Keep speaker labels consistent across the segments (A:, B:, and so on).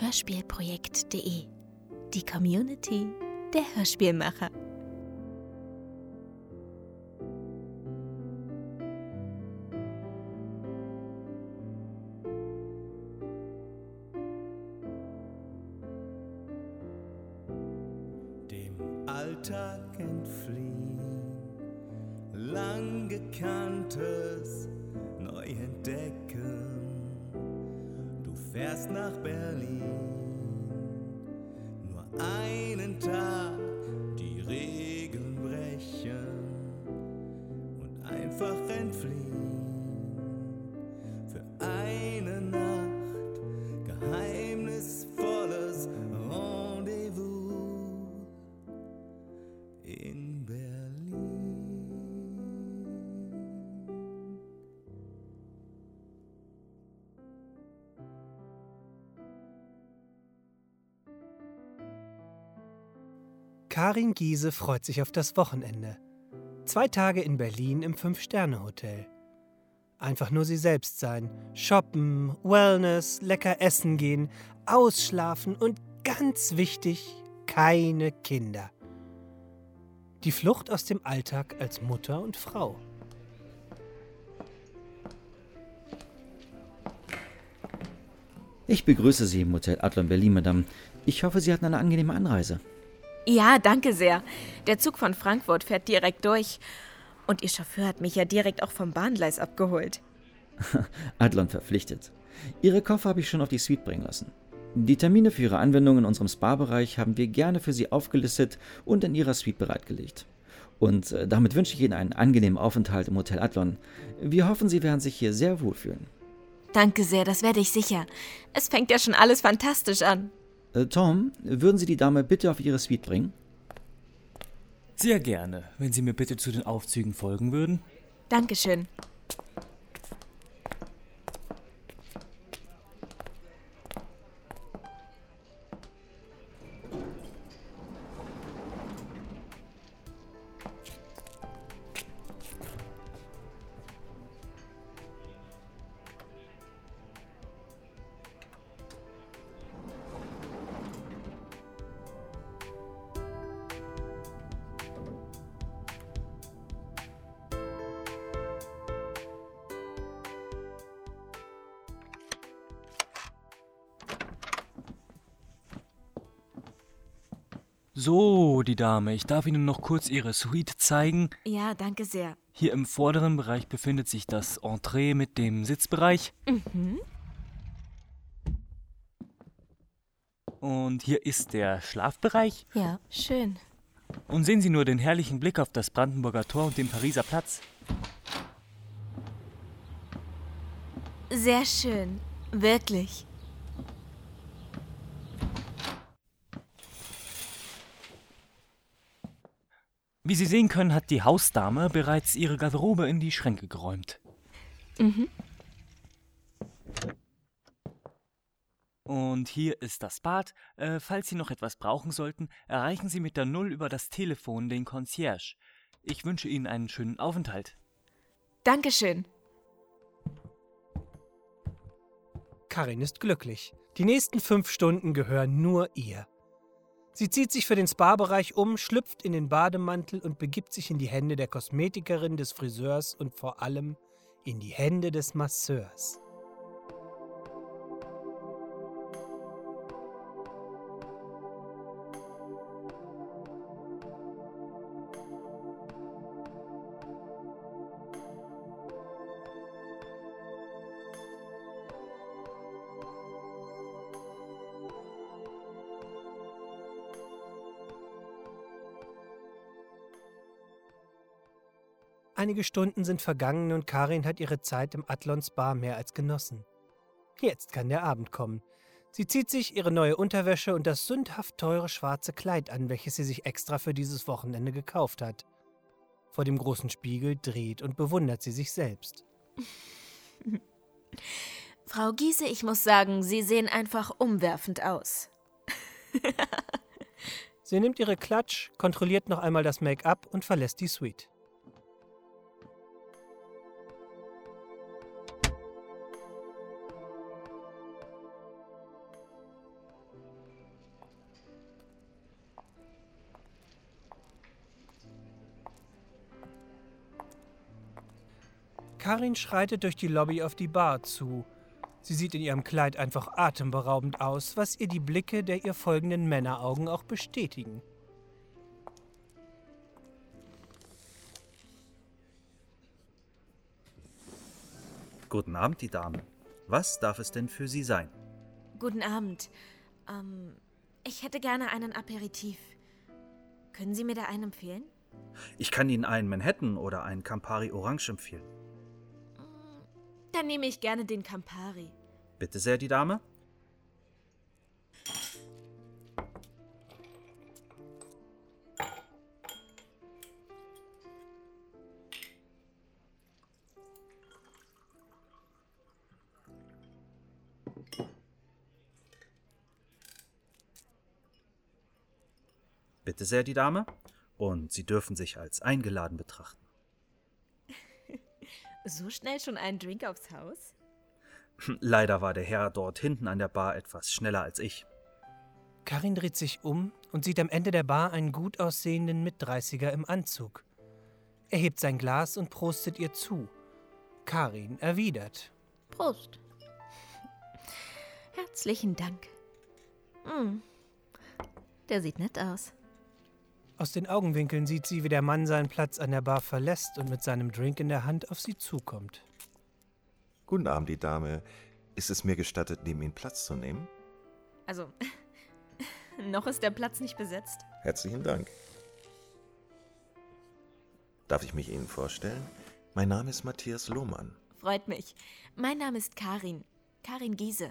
A: hörspielprojekt.de. Die Community der Hörspielmacher.
B: Karin Giese freut sich auf das Wochenende. Zwei Tage in Berlin im Fünf-Sterne-Hotel. Einfach nur sie selbst sein. Shoppen, Wellness, lecker essen gehen, ausschlafen und ganz wichtig, keine Kinder. Die Flucht aus dem Alltag als Mutter und Frau.
C: Ich begrüße Sie im Hotel Adlon Berlin, Madame. Ich hoffe, Sie hatten eine angenehme Anreise.
A: Ja, danke sehr. Der Zug von Frankfurt fährt direkt durch. Und Ihr Chauffeur hat mich ja direkt auch vom Bahngleis abgeholt.
C: Adlon verpflichtet. Ihre Koffer habe ich schon auf die Suite bringen lassen. Die Termine für Ihre Anwendung in unserem Spa-Bereich haben wir gerne für Sie aufgelistet und in Ihrer Suite bereitgelegt. Und äh, damit wünsche ich Ihnen einen angenehmen Aufenthalt im Hotel Adlon. Wir hoffen, Sie werden sich hier sehr wohlfühlen.
A: Danke sehr, das werde ich sicher. Es fängt ja schon alles fantastisch an.
C: Äh, Tom, würden Sie die Dame bitte auf Ihre Suite bringen?
D: Sehr gerne, wenn Sie mir bitte zu den Aufzügen folgen würden.
A: Dankeschön.
D: Dame, ich darf Ihnen noch kurz Ihre Suite zeigen.
A: Ja, danke sehr.
D: Hier im vorderen Bereich befindet sich das Entree mit dem Sitzbereich. Und hier ist der Schlafbereich.
A: Ja, schön.
D: Und sehen Sie nur den herrlichen Blick auf das Brandenburger Tor und den Pariser Platz.
A: Sehr schön. Wirklich.
D: Wie Sie sehen können, hat die Hausdame bereits ihre Garderobe in die Schränke geräumt. Und hier ist das Bad. Äh, falls Sie noch etwas brauchen sollten, erreichen Sie mit der Null über das Telefon den Concierge. Ich wünsche Ihnen einen schönen Aufenthalt.
A: Dankeschön.
B: Karin ist glücklich. Die nächsten fünf Stunden gehören nur ihr. Sie zieht sich für den Spa-Bereich um, schlüpft in den Bademantel und begibt sich in die Hände der Kosmetikerin, des Friseurs und vor allem in die Hände des Masseurs. Einige Stunden sind vergangen und Karin hat ihre Zeit im Adlon Spa mehr als genossen. Jetzt kann der Abend kommen. Sie zieht sich ihre neue Unterwäsche und das sündhaft teure schwarze Kleid an, welches sie sich extra für dieses Wochenende gekauft hat. Vor dem großen Spiegel dreht und bewundert sie sich selbst.
A: Frau Giese, ich muss sagen, Sie sehen einfach umwerfend aus.
B: Sie nimmt ihre Klatsch, kontrolliert noch einmal das Make-up und verlässt die Suite. Karin schreitet durch die Lobby auf die Bar zu. Sie sieht in ihrem Kleid einfach atemberaubend aus, was ihr die Blicke der ihr folgenden Männeraugen auch bestätigen.
E: Guten Abend, die Dame. Was darf es denn für Sie sein?
A: Guten Abend. Ähm, ich hätte gerne einen Aperitif. Können Sie mir da einen empfehlen?
E: Ich kann Ihnen einen Manhattan oder einen Campari Orange empfehlen.
A: Dann nehme ich gerne den Campari.
E: Bitte sehr, die Dame. Bitte sehr, die Dame. Und Sie dürfen sich als eingeladen betrachten.
A: So schnell schon einen Drink aufs Haus?
E: Leider war der Herr dort hinten an der Bar etwas schneller als ich.
B: Karin dreht sich um und sieht am Ende der Bar einen gut aussehenden Mitdreißiger im Anzug. Er hebt sein Glas und prostet ihr zu. Karin erwidert.
A: Prost. Herzlichen Dank. Hm. Der sieht nett aus.
B: Aus den Augenwinkeln sieht sie, wie der Mann seinen Platz an der Bar verlässt und mit seinem Drink in der Hand auf sie zukommt.
F: Guten Abend, die Dame. Ist es mir gestattet, neben Ihnen Platz zu nehmen?
A: Also, noch ist der Platz nicht besetzt.
F: Herzlichen Dank. Darf ich mich Ihnen vorstellen? Mein Name ist Matthias Lohmann.
A: Freut mich. Mein Name ist Karin. Karin Giese.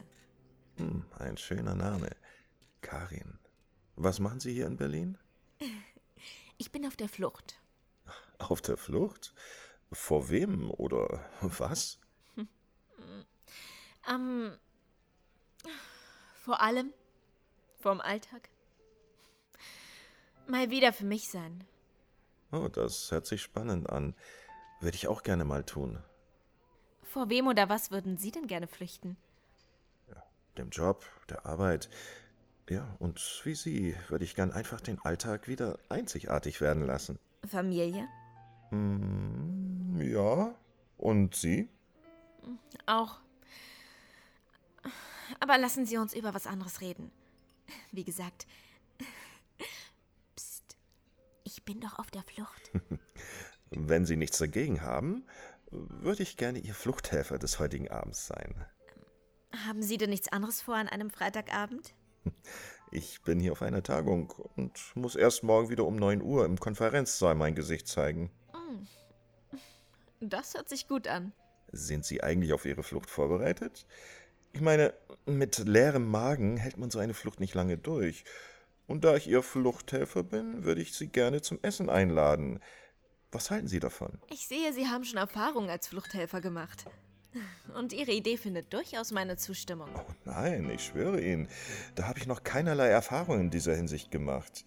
F: Hm, ein schöner Name. Karin. Was machen Sie hier in Berlin?
A: Ich bin auf der Flucht.
F: Auf der Flucht? Vor wem oder was?
A: Ähm, vor allem vom Alltag. Mal wieder für mich sein.
F: Oh, das hört sich spannend an. Würde ich auch gerne mal tun.
A: Vor wem oder was würden Sie denn gerne flüchten?
F: Dem Job, der Arbeit. Ja, und wie Sie würde ich gern einfach den Alltag wieder einzigartig werden lassen.
A: Familie?
F: Hm, ja. Und Sie?
A: Auch. Aber lassen Sie uns über was anderes reden. Wie gesagt. Psst. Ich bin doch auf der Flucht.
F: Wenn Sie nichts dagegen haben, würde ich gerne Ihr Fluchthelfer des heutigen Abends sein.
A: Haben Sie denn nichts anderes vor an einem Freitagabend?
F: Ich bin hier auf einer Tagung und muss erst morgen wieder um 9 Uhr im Konferenzsaal mein Gesicht zeigen.
A: Das hört sich gut an.
F: Sind Sie eigentlich auf Ihre Flucht vorbereitet? Ich meine, mit leerem Magen hält man so eine Flucht nicht lange durch. Und da ich Ihr Fluchthelfer bin, würde ich Sie gerne zum Essen einladen. Was halten Sie davon?
A: Ich sehe, Sie haben schon Erfahrung als Fluchthelfer gemacht. Und Ihre Idee findet durchaus meine Zustimmung.
F: Nein, ich schwöre Ihnen, da habe ich noch keinerlei Erfahrung in dieser Hinsicht gemacht.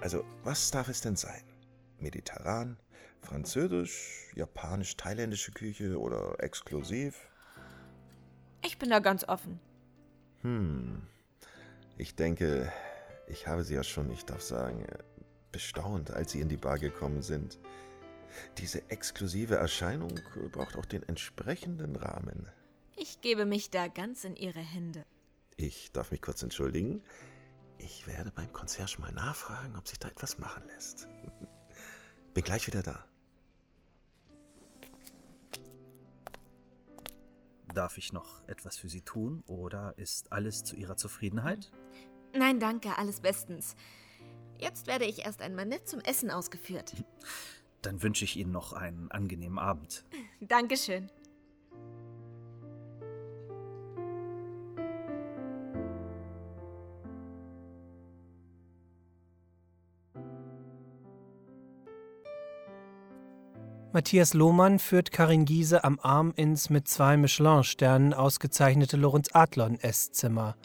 F: Also, was darf es denn sein? Mediterran, französisch, japanisch, thailändische Küche oder exklusiv?
A: Ich bin da ganz offen.
F: Hm. Ich denke, ich habe Sie ja schon, ich darf sagen, bestaunt, als Sie in die Bar gekommen sind. Diese exklusive Erscheinung braucht auch den entsprechenden Rahmen.
A: Ich gebe mich da ganz in Ihre Hände.
F: Ich darf mich kurz entschuldigen. Ich werde beim Concierge mal nachfragen, ob sich da etwas machen lässt. Bin gleich wieder da.
E: Darf ich noch etwas für Sie tun oder ist alles zu Ihrer Zufriedenheit?
A: Nein, danke, alles bestens. Jetzt werde ich erst einmal nett zum Essen ausgeführt.
E: Dann wünsche ich Ihnen noch einen angenehmen Abend.
A: Dankeschön.
B: Matthias Lohmann führt Karin Giese am Arm ins mit zwei Michelin-Sternen ausgezeichnete Lorenz-Adlon-Esszimmer.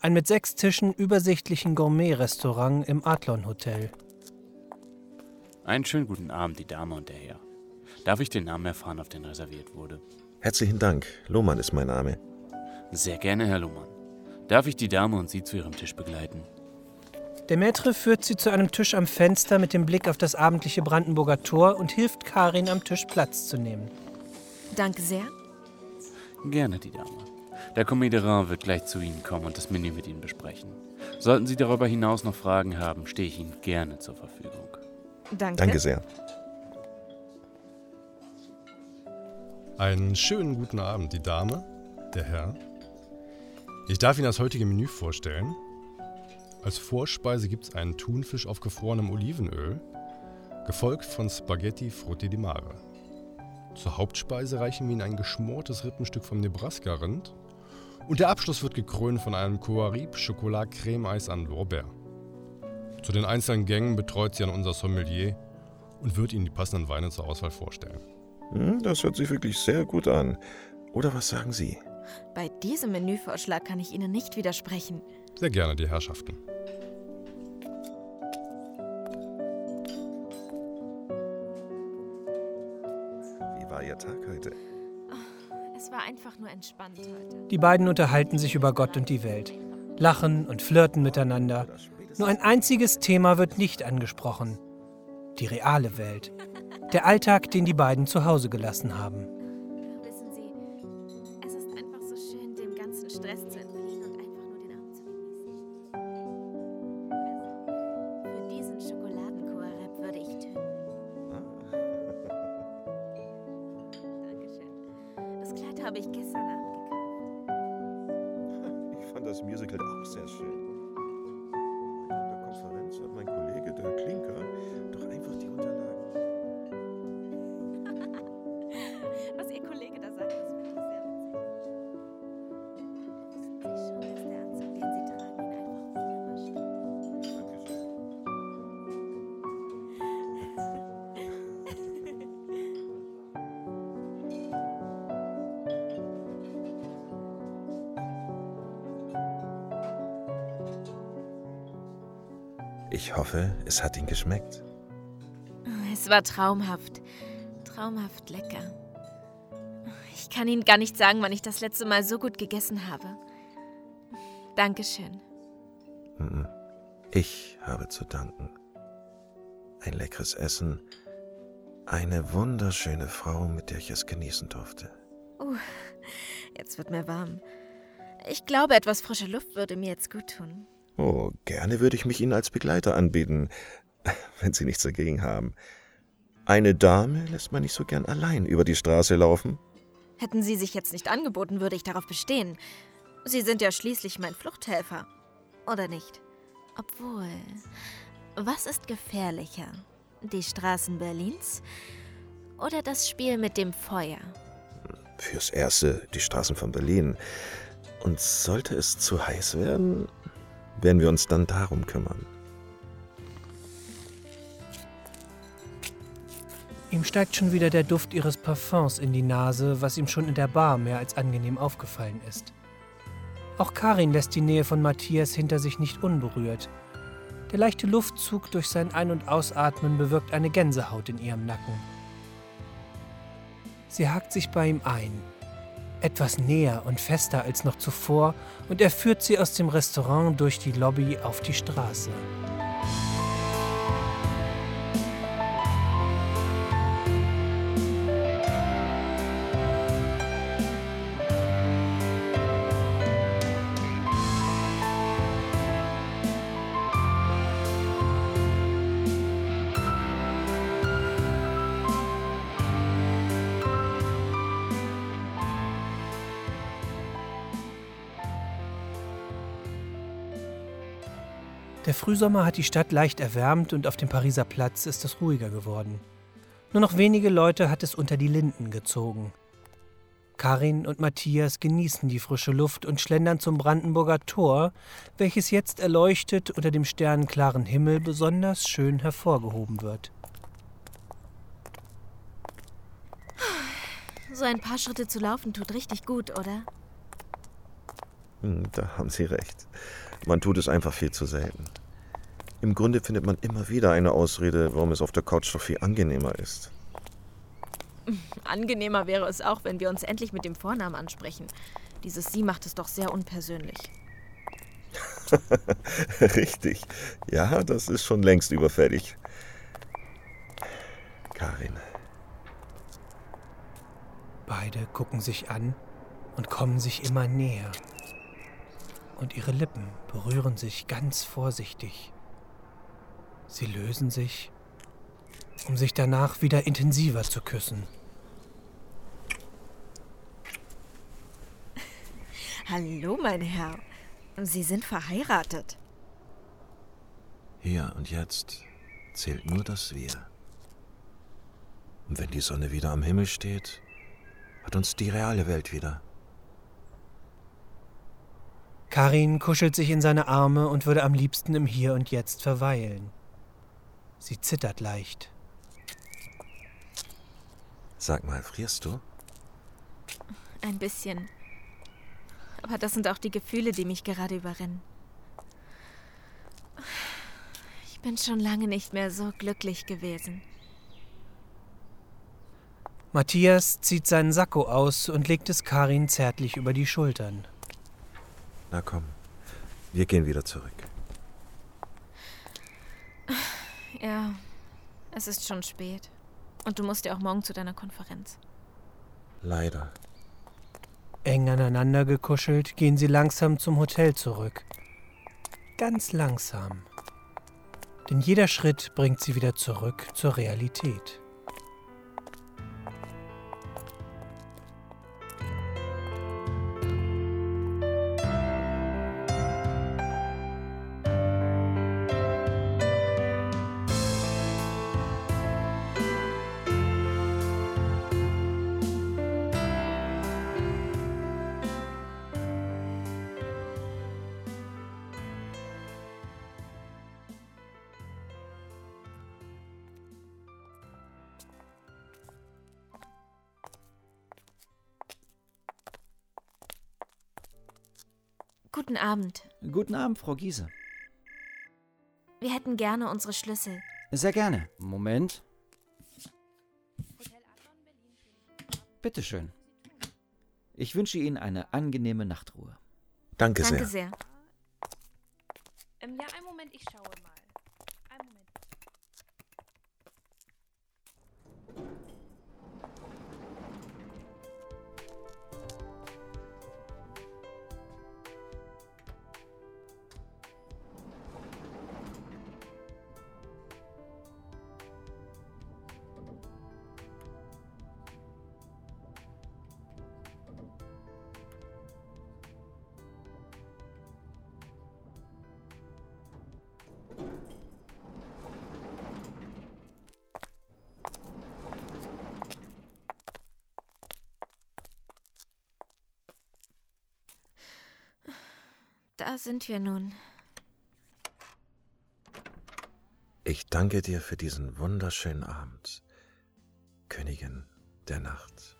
B: Ein mit sechs Tischen übersichtlichen Gourmet-Restaurant im Adlon-Hotel.
G: Einen schönen guten Abend, die Dame und der Herr. Darf ich den Namen erfahren, auf den reserviert wurde?
F: Herzlichen Dank. Lohmann ist mein Name.
G: Sehr gerne, Herr Lohmann. Darf ich die Dame und Sie zu Ihrem Tisch begleiten?
B: Der Maitre führt sie zu einem Tisch am Fenster mit dem Blick auf das abendliche Brandenburger Tor und hilft Karin am Tisch Platz zu nehmen.
A: Danke sehr.
G: Gerne, die Dame. Der Comederain wird gleich zu Ihnen kommen und das Menü mit Ihnen besprechen. Sollten Sie darüber hinaus noch Fragen haben, stehe ich Ihnen gerne zur Verfügung.
A: Danke.
F: Danke sehr.
H: Einen schönen guten Abend, die Dame, der Herr. Ich darf Ihnen das heutige Menü vorstellen. Als Vorspeise gibt es einen Thunfisch auf gefrorenem Olivenöl, gefolgt von Spaghetti Frutti di Mare. Zur Hauptspeise reichen wir Ihnen ein geschmortes Rippenstück vom Nebraska-Rind und der Abschluss wird gekrönt von einem Coarib Chocolat Creme-Eis an Lorbeer. Zu den einzelnen Gängen betreut Sie an unser Sommelier und wird Ihnen die passenden Weine zur Auswahl vorstellen.
F: Hm, Das hört sich wirklich sehr gut an. Oder was sagen Sie?
A: Bei diesem Menüvorschlag kann ich Ihnen nicht widersprechen.
H: Sehr gerne, die Herrschaften.
F: Wie war Ihr Tag heute?
A: Es war einfach nur entspannt heute.
B: Die beiden unterhalten sich über Gott und die Welt, lachen und flirten miteinander. Nur ein einziges Thema wird nicht angesprochen. Die reale Welt. Der Alltag, den die beiden zu Hause gelassen haben.
A: Wissen Sie, es ist einfach so schön, dem ganzen Stress zu entfliehen und einfach nur den Abend zu genießen. Also, für diesen Schokoladenkoareb würde ich töten. Dankeschön. Das Kleid habe ich gestern Abend gekauft.
F: Ich fand das Musical auch sehr schön. Es hat Ihnen geschmeckt.
A: Es war traumhaft. Traumhaft lecker. Ich kann Ihnen gar nicht sagen, wann ich das letzte Mal so gut gegessen habe. Dankeschön.
F: Ich habe zu danken. Ein leckeres Essen, eine wunderschöne Frau, mit der ich es genießen durfte.
A: Uh, jetzt wird mir warm. Ich glaube, etwas frische Luft würde mir jetzt gut tun.
F: Oh, gerne würde ich mich Ihnen als Begleiter anbieten, wenn Sie nichts dagegen haben. Eine Dame lässt man nicht so gern allein über die Straße laufen.
A: Hätten Sie sich jetzt nicht angeboten, würde ich darauf bestehen. Sie sind ja schließlich mein Fluchthelfer. Oder nicht? Obwohl, was ist gefährlicher? Die Straßen Berlins oder das Spiel mit dem Feuer?
F: Fürs Erste die Straßen von Berlin. Und sollte es zu heiß werden, werden wir uns dann darum kümmern.
B: Ihm steigt schon wieder der Duft ihres Parfums in die Nase, was ihm schon in der Bar mehr als angenehm aufgefallen ist. Auch Karin lässt die Nähe von Matthias hinter sich nicht unberührt. Der leichte Luftzug durch sein Ein- und Ausatmen bewirkt eine Gänsehaut in ihrem Nacken. Sie hakt sich bei ihm ein. Etwas näher und fester als noch zuvor, und er führt sie aus dem Restaurant durch die Lobby auf die Straße. Der Frühsommer hat die Stadt leicht erwärmt und auf dem Pariser Platz ist es ruhiger geworden. Nur noch wenige Leute hat es unter die Linden gezogen. Karin und Matthias genießen die frische Luft und schlendern zum Brandenburger Tor, welches jetzt erleuchtet unter dem sternenklaren Himmel besonders schön hervorgehoben wird.
A: So ein paar Schritte zu laufen tut richtig gut, oder?
F: Hm, Da haben Sie recht. Man tut es einfach viel zu selten. Im Grunde findet man immer wieder eine Ausrede, warum es auf der Couch doch viel angenehmer ist.
A: Angenehmer wäre es auch, wenn wir uns endlich mit dem Vornamen ansprechen. Dieses Sie macht es doch sehr unpersönlich.
F: Richtig. Ja, das ist schon längst überfällig. Karin.
B: Beide gucken sich an und kommen sich immer näher. Und ihre Lippen berühren sich ganz vorsichtig. Sie lösen sich, um sich danach wieder intensiver zu küssen.
A: Hallo, mein Herr. Sie sind verheiratet.
F: Hier und jetzt zählt nur das Wir. Und wenn die Sonne wieder am Himmel steht, hat uns die reale Welt wieder.
B: Karin kuschelt sich in seine Arme und würde am liebsten im Hier und Jetzt verweilen. Sie zittert leicht.
F: Sag mal, frierst du?
A: Ein bisschen. Aber das sind auch die Gefühle, die mich gerade überrennen. Ich bin schon lange nicht mehr so glücklich gewesen.
B: Matthias zieht seinen Sakko aus und legt es Karin zärtlich über die Schultern.
F: Na komm, wir gehen wieder zurück.
A: Ja, es ist schon spät. Und du musst ja auch morgen zu deiner Konferenz.
F: Leider.
B: Eng aneinander gekuschelt gehen sie langsam zum Hotel zurück. Ganz langsam. Denn jeder Schritt bringt sie wieder zurück zur Realität.
A: Guten Abend.
C: Guten Abend, Frau Giese.
A: Wir hätten gerne unsere Schlüssel.
C: Sehr gerne. Moment. Bitteschön. Ich wünsche Ihnen eine angenehme Nachtruhe.
F: Danke,
A: Danke
F: sehr.
A: sehr.
I: Ähm, ja, einen Moment, ich schaue mal.
A: Da sind wir nun.
F: Ich danke dir für diesen wunderschönen Abend, Königin der Nacht.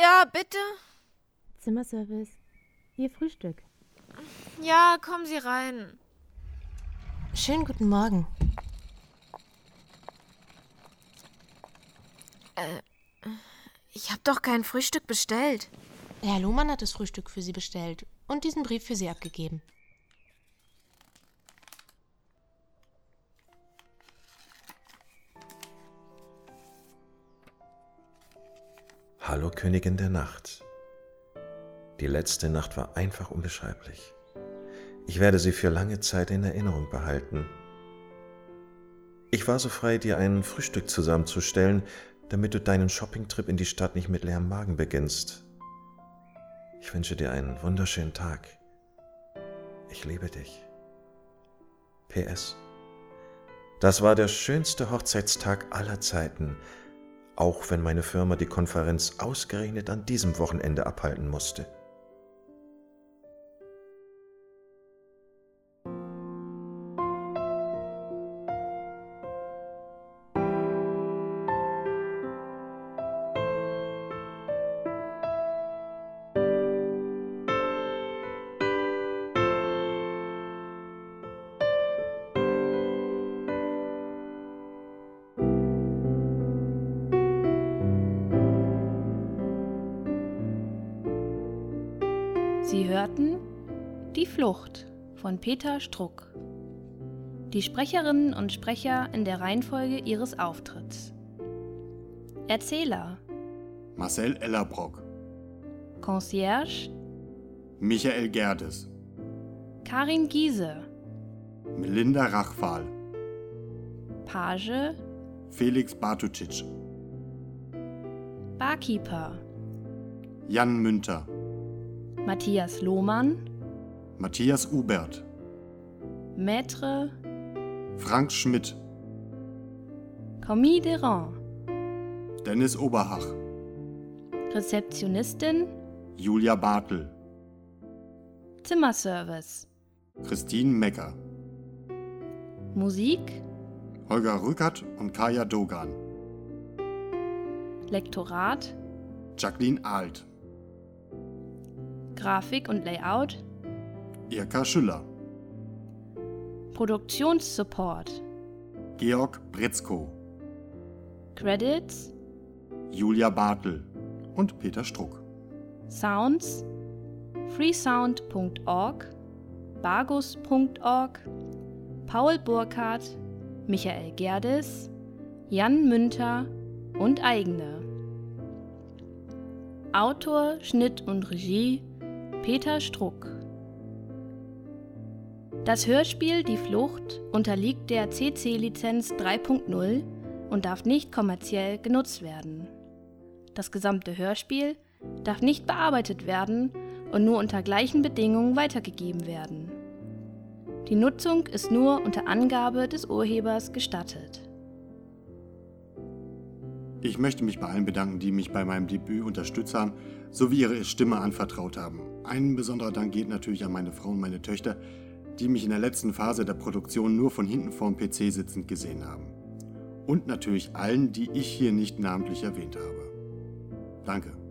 A: Ja, bitte?
I: Zimmerservice. Ihr Frühstück.
A: Ja, kommen Sie rein.
I: Schönen guten Morgen.
A: Äh, ich habe doch kein Frühstück bestellt.
I: Herr Lohmann hat das Frühstück für Sie bestellt und diesen Brief für Sie abgegeben.
F: Hallo Königin der Nacht. Die letzte Nacht war einfach unbeschreiblich. Ich werde sie für lange Zeit in Erinnerung behalten. Ich war so frei, dir ein Frühstück zusammenzustellen, damit du deinen Shoppingtrip in die Stadt nicht mit leerem Magen beginnst. Ich wünsche dir einen wunderschönen Tag. Ich liebe dich. PS. Das war der schönste Hochzeitstag aller Zeiten, auch wenn meine Firma die Konferenz ausgerechnet an diesem Wochenende abhalten musste.
J: Hörten Die Flucht von Peter Struck. Die Sprecherinnen und Sprecher in der Reihenfolge ihres Auftritts. Erzähler.
K: Marcel Ellerbrock,
J: Concierge.
K: Michael Gerdes,
J: Karin Giese,
K: Melinda Rachfahl,
J: Page.
K: Felix Bartucic,
J: Barkeeper.
K: Jan Münter,
J: Matthias Lohmann,
K: Matthias Ubert,
J: Maître
K: Frank Schmidt,
J: Commis des Rangs,
K: Dennis Oberhach,
J: Rezeptionistin,
K: Julia Bartel,
J: Zimmerservice,
K: Christine Mecker,
J: Musik,
K: Holger Rückert und Kaya Dogan,
J: Lektorat,
K: Jacqueline Alt,
J: Grafik und Layout,
K: Irka Schüller,
J: Produktionssupport,
K: Georg Britzko,
J: Credits,
K: Julia Bartel und Peter Struck.
J: Sounds, freesound.org, bargus.org, Paul Burkhardt, Michael Gerdes, Jan Münter und eigene. Autor, Schnitt und Regie Peter Struck. Das Hörspiel Die Flucht unterliegt der CC-Lizenz 3.0 und darf nicht kommerziell genutzt werden. Das gesamte Hörspiel darf nicht bearbeitet werden und nur unter gleichen Bedingungen weitergegeben werden. Die Nutzung ist nur unter Angabe des Urhebers gestattet.
K: Ich möchte mich bei allen bedanken, die mich bei meinem Debüt unterstützt haben, sowie ihre Stimme anvertraut haben. Ein besonderer Dank geht natürlich an meine Frau und meine Töchter, die mich in der letzten Phase der Produktion nur von hinten vorm PC sitzend gesehen haben. Und natürlich allen, die ich hier nicht namentlich erwähnt habe. Danke.